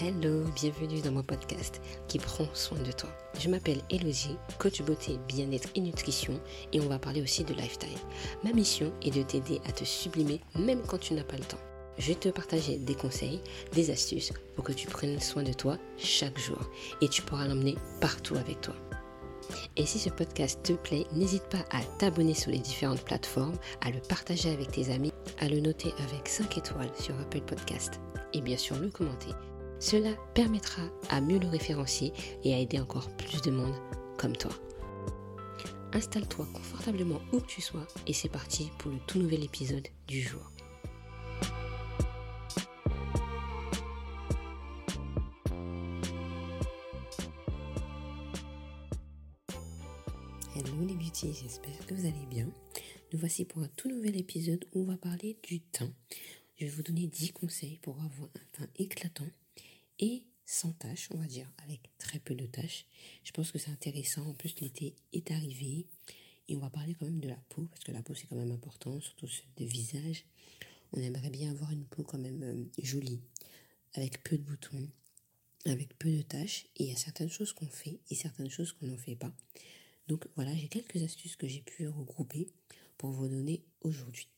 Hello, bienvenue dans mon podcast qui prend soin de toi. Je m'appelle Elodie, coach beauté, bien-être et nutrition et on va parler aussi de lifestyle. Ma mission est de t'aider à te sublimer même quand tu n'as pas le temps. Je vais te partager des conseils, des astuces pour que tu prennes soin de toi chaque jour et tu pourras l'emmener partout avec toi. Et si ce podcast te plaît, n'hésite pas à t'abonner sur les différentes plateformes, à le partager avec tes amis, à le noter avec 5 étoiles sur Apple Podcast et bien sûr le commenter cela permettra à mieux le référencier et à aider encore plus de monde comme toi. Installe-toi confortablement où que tu sois et c'est parti pour le tout nouvel épisode du jour. Hello les beauty, j'espère que vous allez bien. Nous voici pour un tout nouvel épisode où on va parler du teint. Je vais vous donner 10 conseils pour avoir un teint éclatant et sans tâches, on va dire, avec très peu de tâches. Je pense que c'est intéressant. En plus, l'été est arrivé et on va parler quand même de la peau parce que la peau c'est quand même important, surtout celle de visage. On aimerait bien avoir une peau quand même euh, jolie, avec peu de boutons, avec peu de tâches. Et il y a certaines choses qu'on fait et certaines choses qu'on n'en fait pas. Donc voilà, j'ai quelques astuces que j'ai pu regrouper pour vous donner aujourd'hui.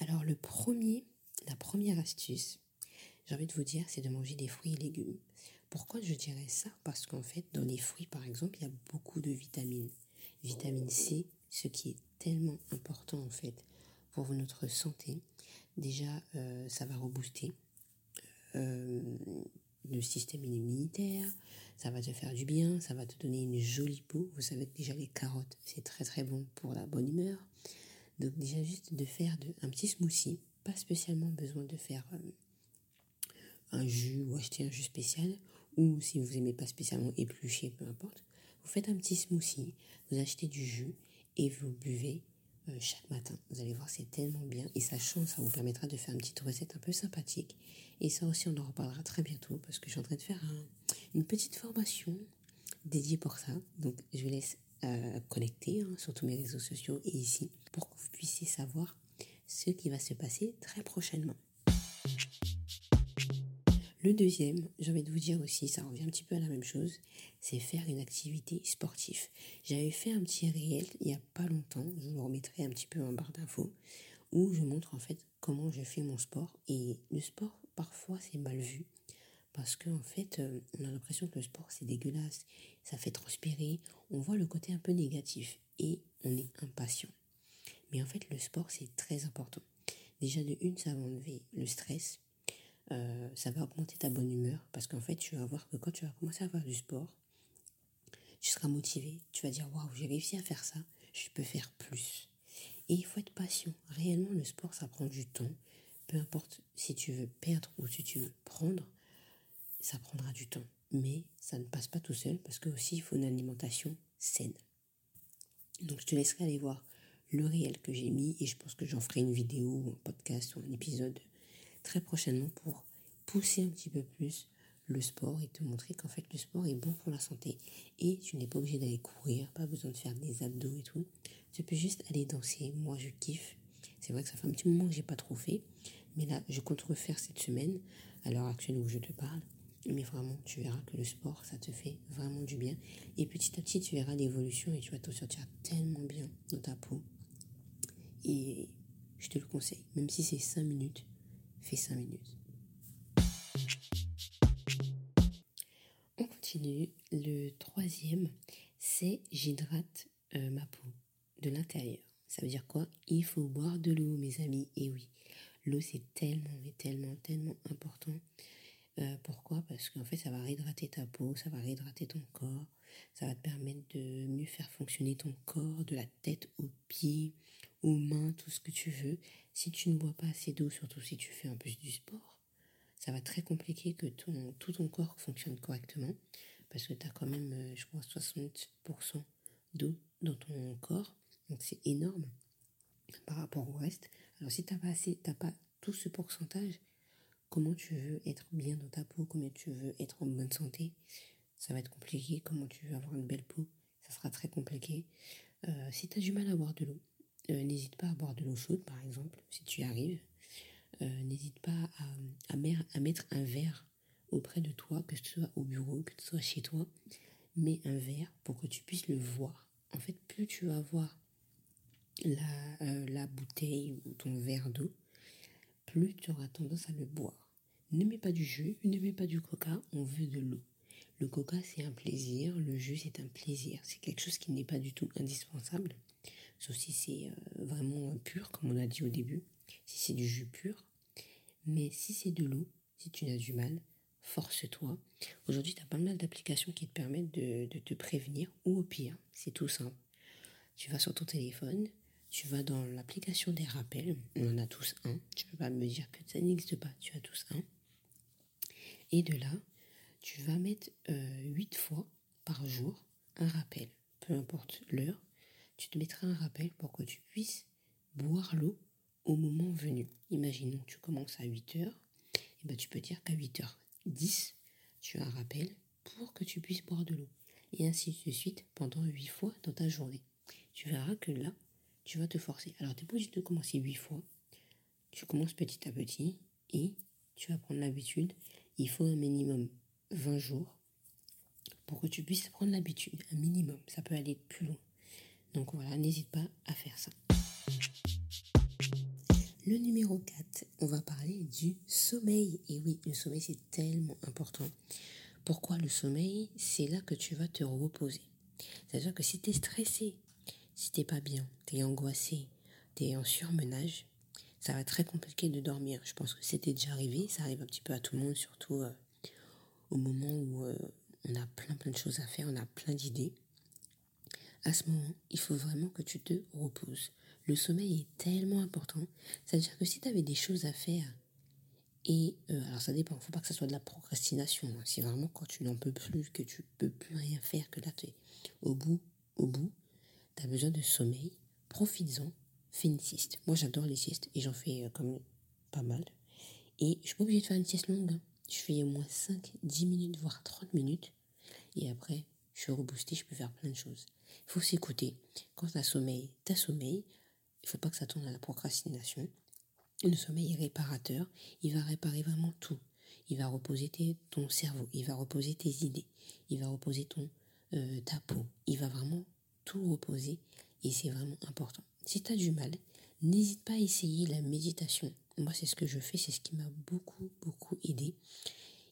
Alors le premier la première astuce, j'ai envie de vous dire, c'est de manger des fruits et légumes. Pourquoi je dirais ça? Parce qu'en fait, dans les fruits, par exemple, il y a beaucoup de vitamines. Vitamine C, ce qui est tellement important en fait pour notre santé. Déjà, euh, ça va rebooster euh, le système immunitaire, ça va te faire du bien, ça va te donner une jolie peau. Vous savez que déjà les carottes, c'est très très bon pour la bonne humeur. Donc déjà juste de faire un petit smoothie pas spécialement besoin de faire euh, un jus ou acheter un jus spécial. Ou si vous n'aimez pas spécialement éplucher, peu importe. Vous faites un petit smoothie, vous achetez du jus et vous buvez euh, chaque matin. Vous allez voir, c'est tellement bien. Et ça change, ça vous permettra de faire une petite recette un peu sympathique. Et ça aussi, on en reparlera très bientôt parce que je suis en train de faire une petite formation dédiée pour ça. Donc, je vous laisse euh, connecter hein, sur tous mes réseaux sociaux et ici pour que vous puissiez savoir ce qui va se passer très prochainement. Le deuxième, j'ai envie de vous dire aussi, ça revient un petit peu à la même chose, c'est faire une activité sportive. J'avais fait un petit réel il n'y a pas longtemps, je vous remettrai un petit peu en barre d'infos, où je montre en fait comment je fais mon sport. Et le sport, parfois, c'est mal vu. Parce qu'en en fait, euh, on a l'impression que le sport, c'est dégueulasse, ça fait transpirer, on voit le côté un peu négatif et on est impatient. Mais en fait, le sport, c'est très important. Déjà, de une, ça va enlever le stress. Euh, ça va augmenter ta bonne humeur. Parce qu'en fait, tu vas voir que quand tu vas commencer à faire du sport, tu seras motivé. Tu vas dire, waouh, j'ai réussi à faire ça. Je peux faire plus. Et il faut être patient. Réellement, le sport, ça prend du temps. Peu importe si tu veux perdre ou si tu veux prendre, ça prendra du temps. Mais ça ne passe pas tout seul parce que aussi il faut une alimentation saine. Donc je te laisserai aller voir le réel que j'ai mis et je pense que j'en ferai une vidéo, un podcast ou un épisode très prochainement pour pousser un petit peu plus le sport et te montrer qu'en fait le sport est bon pour la santé et tu n'es pas obligé d'aller courir, pas besoin de faire des abdos et tout. Tu peux juste aller danser. Moi je kiffe. C'est vrai que ça fait un petit moment que j'ai pas trop fait, mais là je compte refaire cette semaine à l'heure actuelle où je te parle. Mais vraiment, tu verras que le sport, ça te fait vraiment du bien. Et petit à petit, tu verras l'évolution et tu vas te sentir tellement bien dans ta peau, et je te le conseille, même si c'est 5 minutes, fais 5 minutes. On continue. Le troisième, c'est j'hydrate euh, ma peau de l'intérieur. Ça veut dire quoi? Il faut boire de l'eau, mes amis. Et oui, l'eau c'est tellement, tellement, tellement important. Euh, pourquoi? Parce qu'en fait, ça va réhydrater ta peau, ça va réhydrater ton corps, ça va te permettre de mieux faire fonctionner ton corps, de la tête aux pieds, aux mains, tout ce que tu veux. Si tu ne bois pas assez d'eau, surtout si tu fais un peu du sport, ça va très compliquer que ton, tout ton corps fonctionne correctement. Parce que tu as quand même, euh, je crois, 60% d'eau dans ton corps. Donc c'est énorme par rapport au reste. Alors si tu n'as pas assez, t'as pas tout ce pourcentage, comment tu veux être bien dans ta peau, comment tu veux être en bonne santé, ça va être compliqué. Comment tu veux avoir une belle peau, ça sera très compliqué. Euh, si tu as du mal à boire de l'eau, euh, n'hésite pas à boire de l'eau chaude, par exemple, si tu y arrives. euh, n'hésite pas à, mettre un verre auprès de toi, que ce soit au bureau, que ce soit chez toi. Mets un verre pour que tu puisses le voir. En fait, plus tu vas voir euh, la bouteille ou ton verre d'eau, plus tu auras tendance à le boire. Ne mets pas du jus, ne mets pas du coca, on veut de l'eau. Le coca, c'est un plaisir, le jus, c'est un plaisir. C'est quelque chose qui n'est pas du tout indispensable, sauf si c'est euh, vraiment pur, comme on a dit au début, si c'est du jus pur. Mais si c'est de l'eau, si tu as du mal, force-toi. Aujourd'hui, tu as pas mal d'applications qui te permettent de, de te prévenir, ou au pire, c'est tout simple. Tu vas sur ton téléphone, tu vas dans l'application des rappels, on en a tous un, tu ne peux pas me dire que ça n'existe pas, tu as tous un. Et de là, tu vas mettre euh, 8 fois par jour un rappel, peu importe l'heure, tu te mettras un rappel pour que tu puisses boire l'eau au moment venu. Imaginons que tu commences à 8 heures, et ben tu peux dire qu'à 8h10, tu as un rappel pour que tu puisses boire de l'eau. Et ainsi de suite pendant 8 fois dans ta journée. Tu verras que là, tu vas te forcer. Alors, tu n'es de commencer 8 fois. Tu commences petit à petit et tu vas prendre l'habitude. Il faut un minimum 20 jours pour que tu puisses prendre l'habitude. Un minimum. Ça peut aller plus loin. Donc voilà, n'hésite pas à faire ça. Le numéro 4, on va parler du sommeil. Et oui, le sommeil, c'est tellement important. Pourquoi le sommeil? C'est là que tu vas te reposer. C'est-à-dire que si tu es stressé, si t'es pas bien, t'es angoissé, t'es en surmenage, ça va être très compliqué de dormir. Je pense que c'était déjà arrivé, ça arrive un petit peu à tout le monde, surtout euh, au moment où euh, on a plein plein de choses à faire, on a plein d'idées. À ce moment, il faut vraiment que tu te reposes. Le sommeil est tellement important. C'est-à-dire que si tu avais des choses à faire, et euh, alors ça dépend, il ne faut pas que ce soit de la procrastination. Hein. Si vraiment quand tu n'en peux plus, que tu peux plus rien faire, que là tu es au bout, au bout, tu as besoin de sommeil, profites-en, fais une sieste. Moi j'adore les siestes et j'en fais euh, comme pas mal. Et je suis pas obligée de faire une sieste longue. Hein. Je fais au moins 5, 10 minutes, voire 30 minutes. Et après, je suis reboostée, je peux faire plein de choses. Il faut s'écouter. Quand tu as sommeil, tu as sommeil. Il faut pas que ça tourne à la procrastination. Le sommeil est réparateur. Il va réparer vraiment tout. Il va reposer ton cerveau. Il va reposer tes idées. Il va reposer euh, ta peau. Il va vraiment tout reposer et c'est vraiment important. Si tu as du mal, n'hésite pas à essayer la méditation. Moi, c'est ce que je fais, c'est ce qui m'a beaucoup, beaucoup aidé.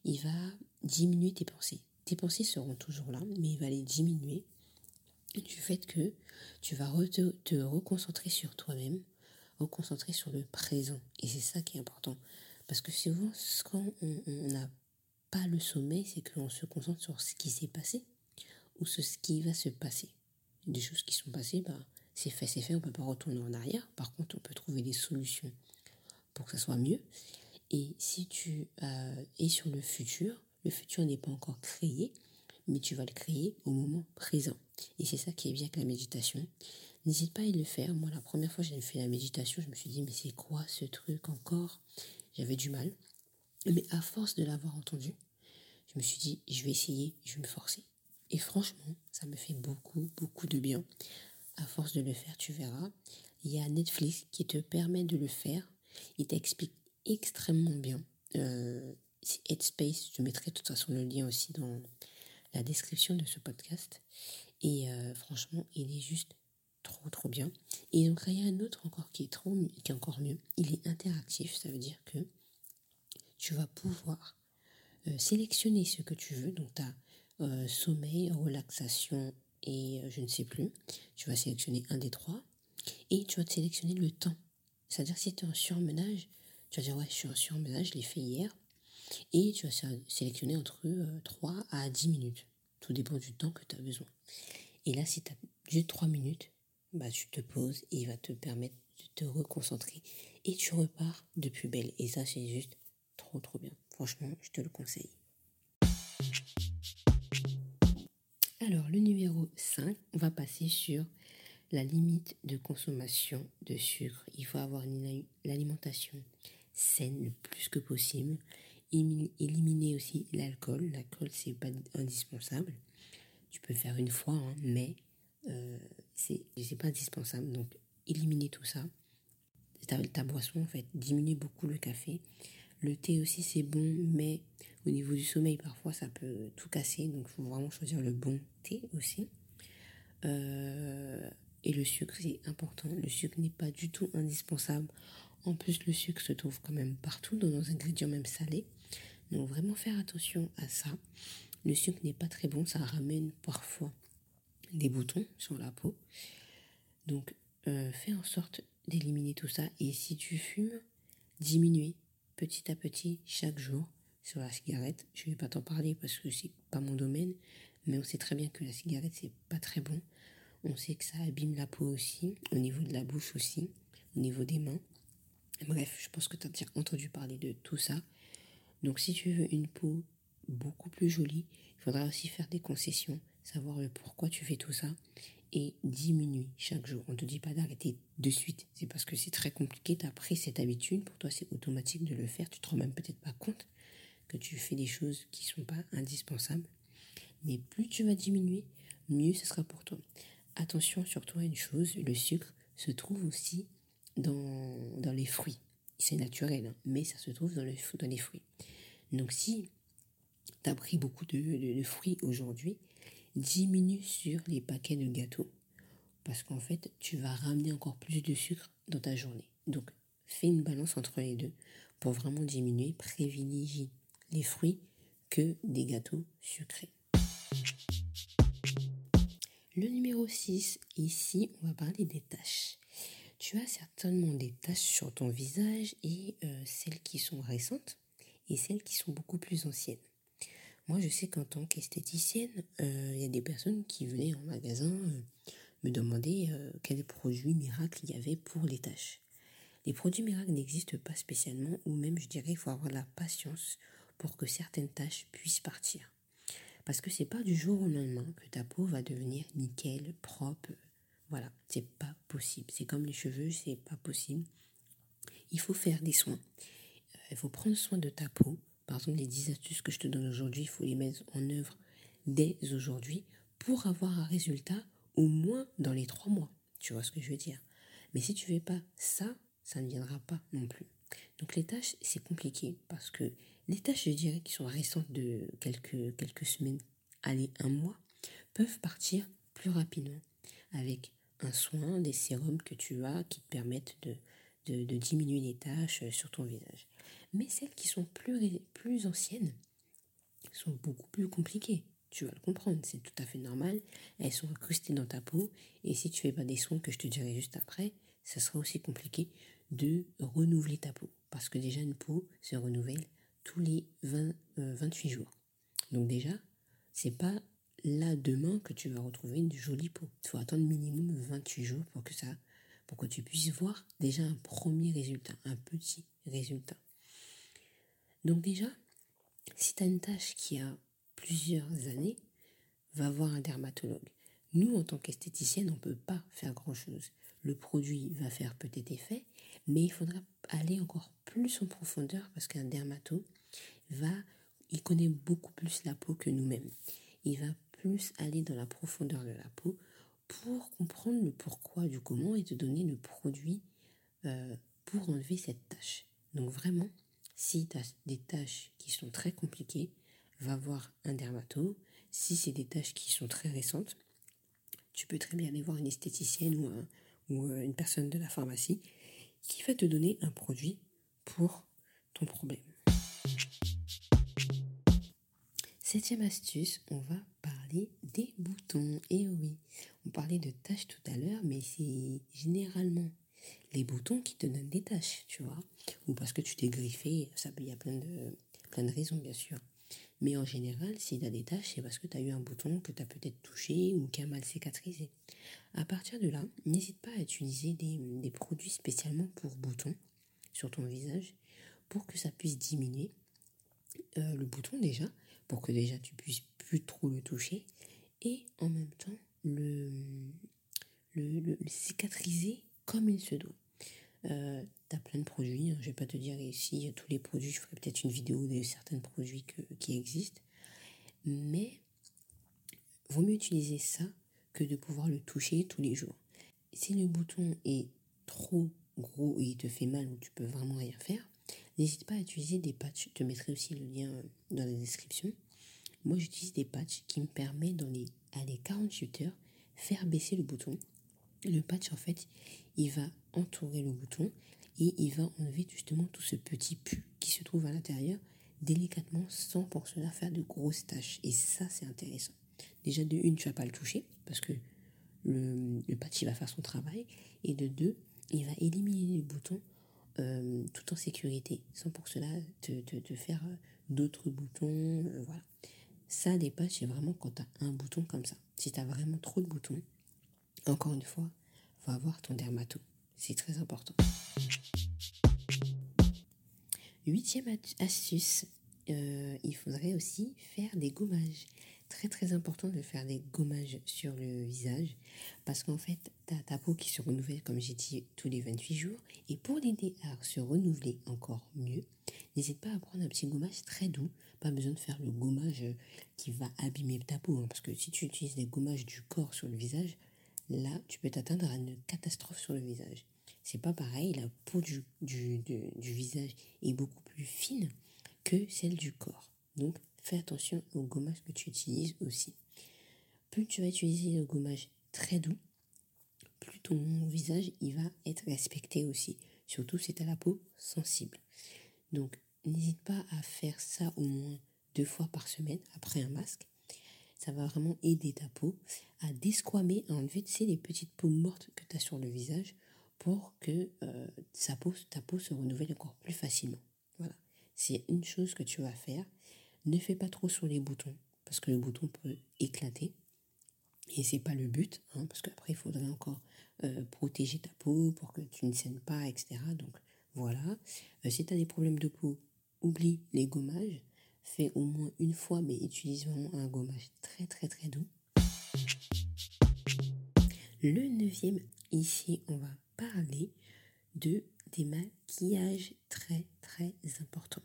Il va diminuer tes pensées. Tes pensées seront toujours là, mais il va les diminuer du fait que tu vas te, reconcentrer sur toi-même, reconcentrer sur le présent. Et c'est ça qui est important. Parce que souvent, quand on n'a pas le sommeil, c'est qu'on se concentre sur ce qui s'est passé ou sur ce qui va se passer des choses qui sont passées, bah, c'est fait, c'est fait, on ne peut pas retourner en arrière. Par contre, on peut trouver des solutions pour que ça soit mieux. Et si tu euh, es sur le futur, le futur n'est pas encore créé, mais tu vas le créer au moment présent. Et c'est ça qui est bien avec la méditation. N'hésite pas à le faire. Moi, la première fois que j'ai fait la méditation, je me suis dit, mais c'est quoi ce truc encore? J'avais du mal. Mais à force de l'avoir entendu, je me suis dit, je vais essayer, je vais me forcer. Et franchement, ça me fait beaucoup, beaucoup de bien. À force de le faire, tu verras. Il y a Netflix qui te permet de le faire. Il t'explique extrêmement bien. Euh, Headspace, je mettrai de toute façon le lien aussi dans la description de ce podcast. Et euh, franchement, il est juste trop, trop bien. Et donc, il y a un autre encore qui est, trop, encore mieux. Il est interactif, ça veut dire que tu vas pouvoir euh, sélectionner ce que tu veux. Donc, tu as euh, sommeil, relaxation et je ne sais plus. Tu vas sélectionner un des trois et tu vas te sélectionner le temps. C'est-à-dire si tu es en surmenage, tu vas dire ouais, je suis en surmenage, je l'ai fait hier. Et tu vas sélectionner entre 3 euh, à 10 minutes. Tout dépend du temps que tu as besoin. Et là, si tu as juste 3 minutes, bah, tu te poses et il va te permettre de te reconcentrer. Et tu repars de plus belle. Et ça, c'est juste trop, trop bien. Franchement, je te le conseille. Alors, le numéro 5, on va passer sur la limite de consommation de sucre. Il faut avoir une alimentation saine le plus que possible. Éliminer aussi l'alcool. L'alcool, c'est pas indispensable. Tu peux faire une fois, hein, mais euh, c'est pas indispensable. Donc, éliminer tout ça. ta, ta boisson en fait. Diminue beaucoup le café. Le thé aussi c'est bon, mais au niveau du sommeil parfois ça peut tout casser, donc il faut vraiment choisir le bon thé aussi. Euh, et le sucre c'est important. Le sucre n'est pas du tout indispensable. En plus le sucre se trouve quand même partout dans nos ingrédients même salés. Donc vraiment faire attention à ça. Le sucre n'est pas très bon, ça ramène parfois des boutons sur la peau. Donc euh, fais en sorte d'éliminer tout ça. Et si tu fumes, diminue petit à petit chaque jour sur la cigarette. Je ne vais pas t'en parler parce que c'est pas mon domaine, mais on sait très bien que la cigarette c'est pas très bon. On sait que ça abîme la peau aussi, au niveau de la bouche aussi, au niveau des mains. Bref, je pense que tu as déjà entendu parler de tout ça. Donc si tu veux une peau beaucoup plus jolie, il faudra aussi faire des concessions, savoir le pourquoi tu fais tout ça et diminuer chaque jour. On ne te dit pas d'arrêter de suite. C'est parce que c'est très compliqué. Tu as pris cette habitude. Pour toi, c'est automatique de le faire. Tu te rends même peut-être pas compte que tu fais des choses qui ne sont pas indispensables. Mais plus tu vas diminuer, mieux ce sera pour toi. Attention surtout à une chose, le sucre se trouve aussi dans, dans les fruits. C'est naturel, hein, mais ça se trouve dans, le, dans les fruits. Donc si tu as pris beaucoup de, fruits aujourd'hui, diminue sur les paquets de gâteaux. Parce qu'en fait, tu vas ramener encore plus de sucre dans ta journée. Donc, fais une balance entre les deux pour vraiment diminuer. Privilégie les fruits que des gâteaux sucrés. Le numéro 6, ici, on va parler des taches. Tu as certainement des taches sur ton visage et euh, celles qui sont récentes et celles qui sont beaucoup plus anciennes. Moi, je sais qu'en tant qu'esthéticienne, euh, il y a des personnes qui venaient en magasin euh, me demander euh, quels produits miracles il y avait pour les tâches. Les produits miracles n'existent pas spécialement, ou même, je dirais, il faut avoir la patience pour que certaines tâches puissent partir. Parce que c'est pas du jour au lendemain que ta peau va devenir nickel, propre. Voilà, c'est pas possible. C'est comme les cheveux, c'est pas possible. Il faut faire des soins. Il faut prendre soin de ta peau par exemple, les 10 astuces que je te donne aujourd'hui, il faut les mettre en œuvre dès aujourd'hui pour avoir un résultat au moins dans les 3 mois. Tu vois ce que je veux dire? Mais si tu ne fais pas ça, ça ne viendra pas non plus. Donc les tâches, c'est compliqué parce que les tâches, je dirais, qui sont récentes de quelques, quelques semaines, allez, un mois, peuvent partir plus rapidement avec un soin, des sérums que tu as qui te permettent de, de diminuer les tâches sur ton visage. Mais celles qui sont plus, plus anciennes sont beaucoup plus compliquées. Tu vas le comprendre, c'est tout à fait normal. Elles sont incrustées dans ta peau. Et si tu fais pas des soins que je te dirai juste après, ça sera aussi compliqué de renouveler ta peau. Parce que déjà, une peau se renouvelle tous les 20, 28 euh, jours. Donc déjà, c'est pas là demain que tu vas retrouver une jolie peau. Il faut attendre minimum 28 jours pour que ça, pour que tu puisses voir déjà un premier résultat, un petit résultat. Donc déjà, si tu as une tâche qui a plusieurs années, va voir un dermatologue. Nous, en tant qu'esthéticienne, on ne peut pas faire grand-chose. Le produit va faire peut-être effet, mais il faudra aller encore plus en profondeur parce qu'un dermato va, il connaît beaucoup plus la peau que nous-mêmes. Il va plus aller dans la profondeur de la peau pour comprendre le pourquoi du comment et te donner le produit euh, pour enlever cette tâche. Donc vraiment, si tu as des tâches qui sont très compliquées, va voir un dermato. Si c'est des tâches qui sont très récentes, tu peux très bien aller voir une esthéticienne ou, euh, une personne de la pharmacie qui va te donner un produit pour ton problème. Septième astuce, on va parler des boutons. Et oui, on parlait de tâches tout à l'heure, mais c'est généralement les boutons qui te donnent des tâches, tu vois. Ou parce que tu t'es griffé, ça, il y a plein de, plein de raisons, bien sûr. Mais en général, s'il y a des tâches, c'est parce que tu as eu un bouton que tu as peut-être touché ou qui a mal cicatrisé. À partir de là, n'hésite pas à utiliser des, des, produits spécialement pour boutons sur ton visage pour que ça puisse diminuer euh, le bouton déjà, pour que déjà tu puisses trop le toucher et en même temps le, cicatriser comme il se doit. Euh, tu as plein de produits, hein. je vais pas te dire ici tous les produits, je ferai peut-être une vidéo de certains produits qui existent, mais vaut mieux utiliser ça que de pouvoir le toucher tous les jours. Si le bouton est trop gros et il te fait mal ou tu peux vraiment rien faire, n'hésite pas à utiliser des patchs. Je te mettrai aussi le lien dans la description. Moi, j'utilise des patchs qui me permettent, dans les, à les 48 heures, faire baisser le bouton. Le patch, en fait, il va entourer le bouton et il va enlever justement tout ce petit pu qui se trouve à l'intérieur délicatement sans pour cela faire de grosses taches. Et ça, c'est intéressant. Déjà, de une, tu vas pas le toucher parce que le, le patch, il va faire son travail. Et de deux, il va éliminer le bouton euh, tout en sécurité, sans pour cela te, te, faire euh, d'autres boutons. Euh, voilà. Ça, les patchs, c'est vraiment quand tu as un bouton comme ça. Si tu as vraiment trop de boutons, encore une fois, va voir ton dermato. C'est très important. Huitième astuce, il faudrait aussi faire des gommages très très important de faire des gommages sur le visage parce qu'en fait, tu as ta peau qui se renouvelle, comme j'ai dit, tous les 28 jours. Et pour l'aider à se renouveler encore mieux, n'hésite pas à prendre un petit gommage très doux. Pas besoin de faire le gommage qui va abîmer ta peau hein, parce que si tu utilises des gommages du corps sur le visage, là, tu peux t'atteindre à une catastrophe sur le visage. C'est pas pareil, la peau du, du, du visage est beaucoup plus fine que celle du corps. Donc, fais attention au gommage que tu utilises aussi. Plus tu vas utiliser le gommage très doux, plus ton visage il va être respecté aussi. Surtout si tu as la peau sensible. Donc n'hésite pas à faire ça au moins deux fois par semaine après un masque. Ça va vraiment aider ta peau à desquamer, à enlever les petites peaux mortes que tu as sur le visage pour que euh, sa ta peau se renouvelle encore plus facilement. Voilà. C'est une chose que tu vas faire. Ne fais pas trop sur les boutons, parce que le bouton peut éclater. Et c'est pas le but, hein, parce qu'après, il faudrait encore euh, protéger ta peau pour que tu ne saignes pas, etc. Donc voilà. Euh, si tu as des problèmes de peau, oublie les gommages. Fais au moins une fois, mais utilise vraiment un gommage très très très doux. Le neuvième, ici, on va parler de des maquillages très très importants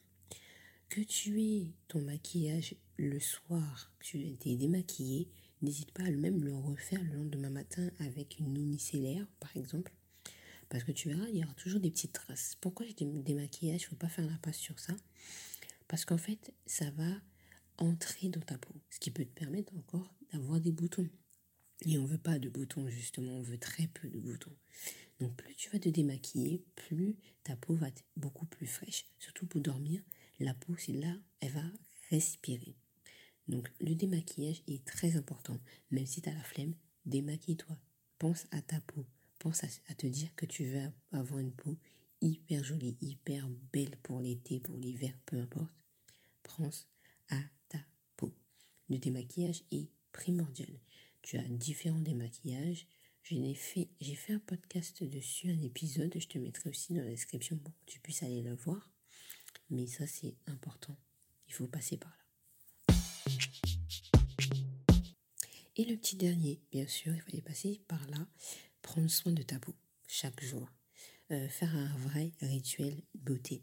que tu aies ton maquillage le soir, que tu été démaquillé, n'hésite pas à même le refaire le lendemain matin avec une eau micellaire, par exemple. Parce que tu verras, il y aura toujours des petites traces. Pourquoi je démaquillage Il ne faut pas faire la passe sur ça. Parce qu'en fait, ça va entrer dans ta peau. Ce qui peut te permettre encore d'avoir des boutons. Et on veut pas de boutons, justement. On veut très peu de boutons. Donc, plus tu vas te démaquiller, plus ta peau va être beaucoup plus fraîche. Surtout pour dormir la peau, c'est là, elle va respirer. Donc le démaquillage est très important. Même si tu as la flemme, démaquille-toi. Pense à ta peau. Pense à, te dire que tu veux avoir une peau hyper jolie, hyper belle pour l'été, pour l'hiver, peu importe. Pense à ta peau. Le démaquillage est primordial. Tu as différents démaquillages. J'ai fait, fait un podcast dessus, un épisode. Je te mettrai aussi dans la description pour que tu puisses aller le voir. Mais ça, c'est important. Il faut passer par là. Et le petit dernier, bien sûr, il fallait passer par là. Prendre soin de ta peau chaque jour. Euh, faire un vrai rituel beauté.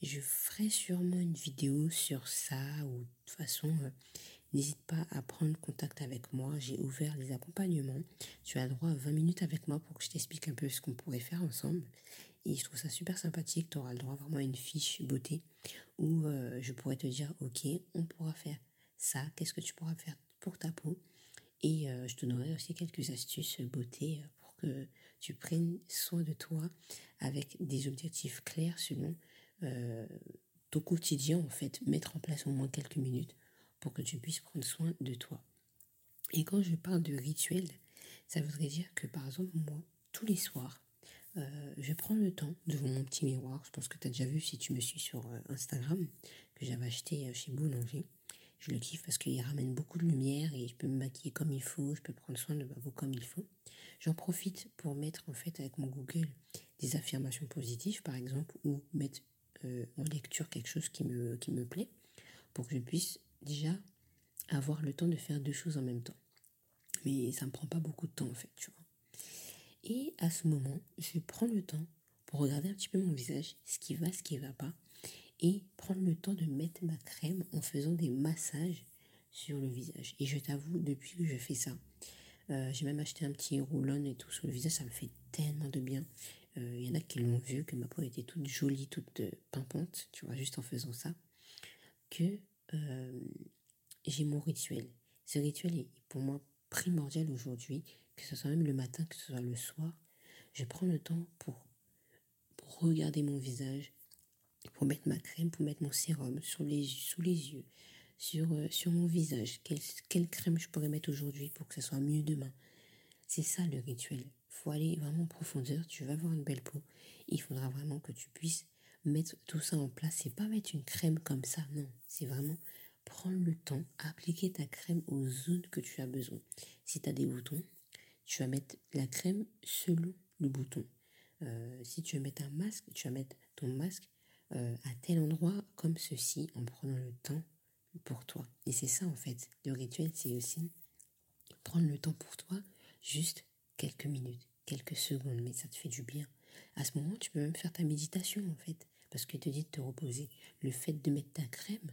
Je ferai sûrement une vidéo sur ça ou de toute façon, euh, n'hésite pas à prendre contact avec moi. J'ai ouvert les accompagnements. Tu as droit à 20 minutes avec moi pour que je t'explique un peu ce qu'on pourrait faire ensemble. Et je trouve ça super sympathique. Tu auras le droit vraiment à une fiche beauté où euh, je pourrais te dire, ok, on pourra faire ça. Qu'est-ce que tu pourras faire pour ta peau Et euh, je te donnerai aussi quelques astuces beauté euh, pour que tu prennes soin de toi avec des objectifs clairs selon ton quotidien, en fait. Mettre en place au moins quelques minutes pour que tu puisses prendre soin de toi. Et quand je parle de rituel, ça voudrait dire que par exemple, moi, tous les soirs, euh, je prends le temps devant mon petit miroir. Je pense que tu as déjà vu si tu me suis sur euh, Instagram, que j'avais acheté euh, chez Boulanger. Je le kiffe parce qu'il ramène beaucoup de lumière et je peux me maquiller comme il faut, je peux prendre soin de ma peau comme il faut. J'en profite pour mettre en fait avec mon Google des affirmations positives par exemple ou mettre en lecture quelque chose qui me, qui me plaît pour que je puisse déjà avoir le temps de faire deux choses en même temps. Mais ça me prend pas beaucoup de temps en fait, tu vois. Et à ce moment, je prends le temps pour regarder un petit peu mon visage, ce qui va, ce qui ne va pas, et prendre le temps de mettre ma crème en faisant des massages sur le visage. Et je t'avoue, depuis que je fais ça, euh, j'ai même acheté un petit roulon et tout sur le visage, ça me fait tellement de bien. euh, il y en a qui l'ont vu, que ma peau était toute jolie, toute pimpante, tu vois, juste en faisant ça, que j'ai mon rituel. Ce rituel est pour moi primordial aujourd'hui, que ce soit même le matin, que ce soit le soir. Je prends le temps pour, regarder mon visage, pour mettre ma crème, pour mettre mon sérum sur les, sous les yeux, sur, euh, sur mon visage. Quelle, quelle crème je pourrais mettre aujourd'hui pour que ça soit mieux demain? C'est ça le rituel. Il faut aller vraiment en profondeur. Tu vas avoir une belle peau. Il faudra vraiment que tu puisses mettre tout ça en place. C'est pas mettre une crème comme ça, non. C'est vraiment prendre le temps appliquer ta crème aux zones que tu as besoin. Si tu as des boutons, tu vas mettre la crème selon le bouton. Euh, si tu veux mettre un masque, tu vas mettre ton masque euh, à tel endroit comme ceci en prenant le temps pour toi. Et c'est ça en fait. Le rituel, c'est aussi prendre le temps pour toi, juste quelques minutes, quelques secondes, mais ça te fait du bien. À ce moment, tu peux même faire ta méditation en fait, parce que te dit de te reposer. Le fait de mettre ta crème,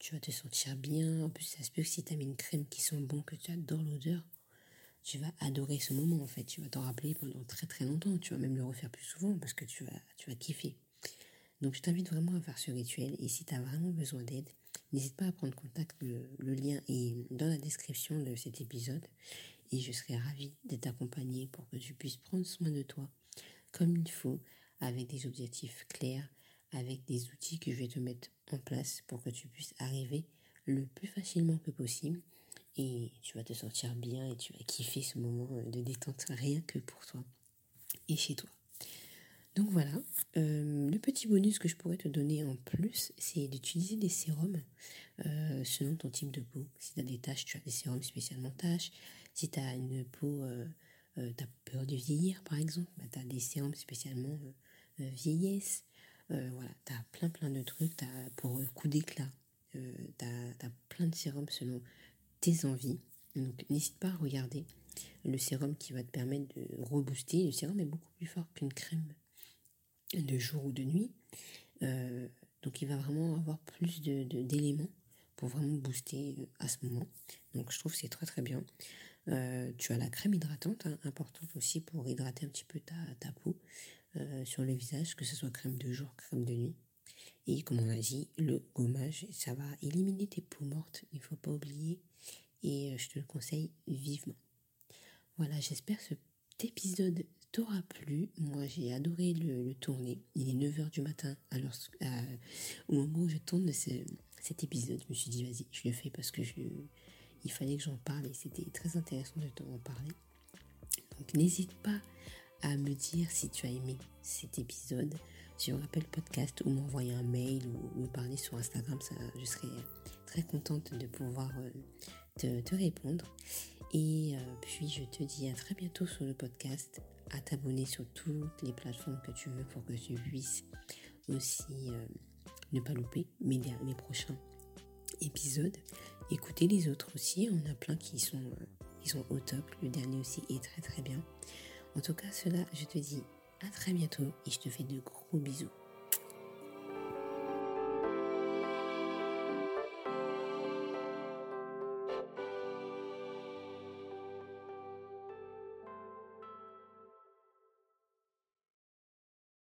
tu vas te sentir bien. En plus, ça se peut que si tu as mis une crème qui sent bon, que tu adores l'odeur, tu vas adorer ce moment en fait. Tu vas t'en rappeler pendant très très longtemps. Tu vas même le refaire plus souvent parce que tu vas, tu vas kiffer. Donc, je t'invite vraiment à faire ce rituel. Et si tu as vraiment besoin d'aide, n'hésite pas à prendre contact. Le, le, lien est dans la description de cet épisode. Et je serai ravie de t'accompagner pour que tu puisses prendre soin de toi comme il faut, avec des objectifs clairs, avec des outils que je vais te mettre en place pour que tu puisses arriver le plus facilement que possible et tu vas te sentir bien et tu vas kiffer ce moment de détente rien que pour toi et chez toi. Donc voilà, euh, le petit bonus que je pourrais te donner en plus, c'est d'utiliser des sérums euh, selon ton type de peau. Si tu as des taches, tu as des sérums spécialement taches. Si tu as une peau, euh, tu as peur de vieillir par exemple, bah, tu as des sérums spécialement vieillesse. Euh, voilà, tu as plein plein de trucs as, pour coup d'éclat. Euh, tu as, plein de sérums selon tes envies. Donc n'hésite pas à regarder le sérum qui va te permettre de rebooster. Le sérum est beaucoup plus fort qu'une crème de jour ou de nuit. Euh, donc il va vraiment avoir plus d'éléments de, pour vraiment booster euh, à ce moment. Donc je trouve que c'est très très bien. tu as la crème hydratante, hein, importante aussi pour hydrater un petit peu ta, ta peau. Euh, sur le visage, que ce soit crème de jour, crème de nuit. Et comme on a dit, le gommage, ça va éliminer tes peaux mortes, il ne faut pas oublier. Et euh, je te le conseille vivement. Voilà, j'espère que cet épisode t'aura plu. Moi, j'ai adoré le, tourner. Il est 9h du matin. Alors, au moment où je tourne cet épisode, je me suis dit, vas-y, je le fais parce que il fallait que j'en parle et c'était très intéressant de t'en parler. Donc, n'hésite pas à me dire si tu as aimé cet épisode sur Apple Podcast ou m'envoyer un mail ou me parler sur Instagram. Je serais très contente de pouvoir euh, te, répondre. Et euh, puis je te dis à très bientôt sur le podcast, à t'abonner sur toutes les plateformes que tu veux pour que tu puisses aussi euh, ne pas louper mes, prochains épisodes. Écoutez les autres aussi, on a plein qui sont, qui sont au top. Le dernier aussi est très très bien. En tout cas, cela, je te dis à très bientôt et je te fais de gros bisous.